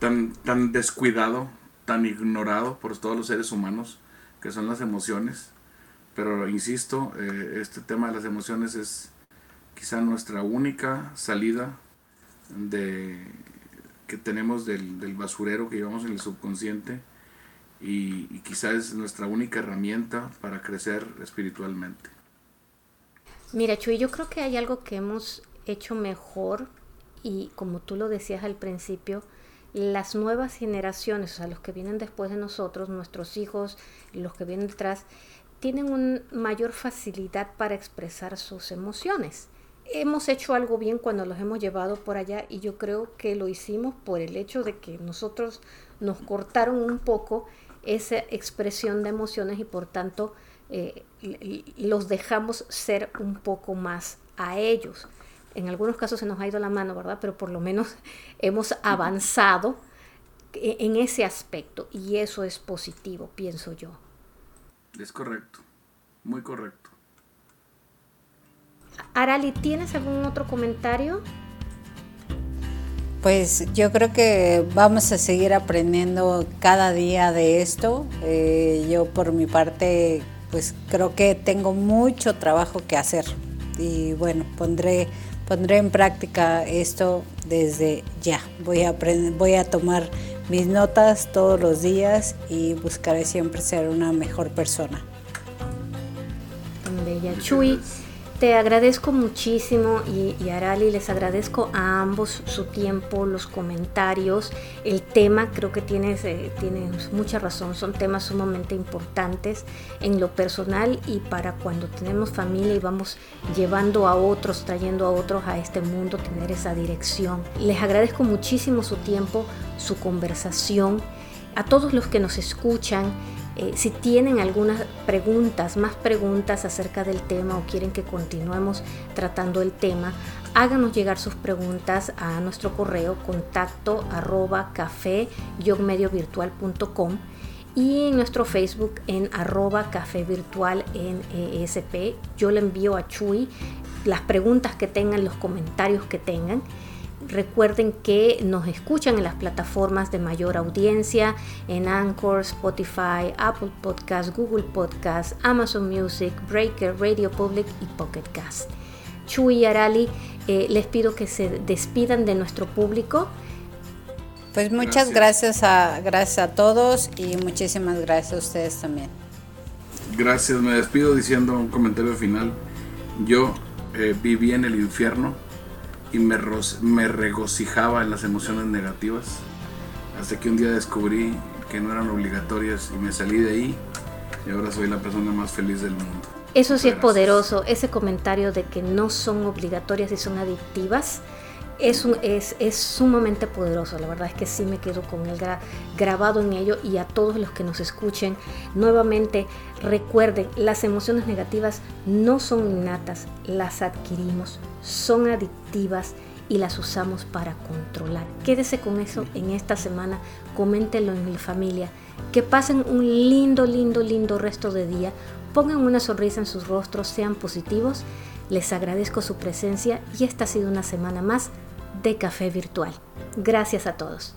tan, tan descuidado, tan ignorado por todos los seres humanos, que son las emociones. Pero insisto, eh, este tema de las emociones es quizá nuestra única salida que tenemos del, basurero que llevamos en el subconsciente y, quizás es nuestra única herramienta para crecer espiritualmente. Mira, Chuy, yo creo que hay algo que hemos hecho mejor y como tú lo decías al principio, las nuevas generaciones, o sea, los que vienen después de nosotros, nuestros hijos, los que vienen detrás, tienen una mayor facilidad para expresar sus emociones hemos hecho algo bien cuando los hemos llevado por allá y yo creo que lo hicimos por el hecho de que nosotros nos cortaron un poco esa expresión de emociones y por tanto eh, los dejamos ser un poco más a ellos. En algunos casos se nos ha ido la mano, ¿verdad? Pero por lo menos hemos avanzado e-, en ese aspecto y eso es positivo, pienso yo. Es correcto, muy correcto. Arali, ¿tienes algún otro comentario? Pues yo creo que vamos a seguir aprendiendo cada día de esto. Eh, yo por mi parte, pues creo que tengo mucho trabajo que hacer y bueno, pondré, pondré en práctica esto desde ya. Voy a, voy a tomar mis notas todos los días y buscaré siempre ser una mejor persona. Bella Chuy. Te agradezco muchísimo y, y, Arali, les agradezco a ambos su tiempo, los comentarios, el tema, creo que tienes, eh, tienes mucha razón, son temas sumamente importantes en lo personal y para cuando tenemos familia y vamos llevando a otros, trayendo a otros a este mundo, tener esa dirección. Les agradezco muchísimo su tiempo, su conversación, a todos los que nos escuchan eh, si tienen algunas preguntas, más preguntas acerca del tema o quieren que continuemos tratando el tema, háganos llegar sus preguntas a nuestro correo contacto arroba café y en nuestro Facebook en arroba café virtual en ESP. Yo le envío a Chuy las preguntas que tengan, los comentarios que tengan Recuerden que nos escuchan en las plataformas de mayor audiencia, en Anchor, Spotify, Apple Podcast, Google Podcast, Amazon Music, Breaker, Radio Public y Pocket Cast. Chuy y Arali, eh, les pido que se despidan de nuestro público. Pues muchas gracias. a, gracias a todos y muchísimas gracias a ustedes también. Gracias, me despido diciendo un comentario final. Yo eh, viví en el infierno y me, me regocijaba en las emociones negativas. Hasta que un día descubrí que no eran obligatorias y me salí de ahí y ahora soy la persona más feliz del mundo. Eso sí es poderoso, ese comentario de que no son obligatorias y son adictivas es, es, es, sumamente poderoso, la verdad es que sí me quedo con el grabado en ello y a todos los que nos escuchen, nuevamente recuerden, las emociones negativas no son innatas, las adquirimos, son adictivas y las usamos para controlar. Quédese con eso en esta semana, coméntenlo en mi familia, que pasen un lindo, lindo, lindo resto de día, pongan una sonrisa en sus rostros, sean positivos. Les agradezco su presencia y esta ha sido una semana más de Café Virtual. Gracias a todos.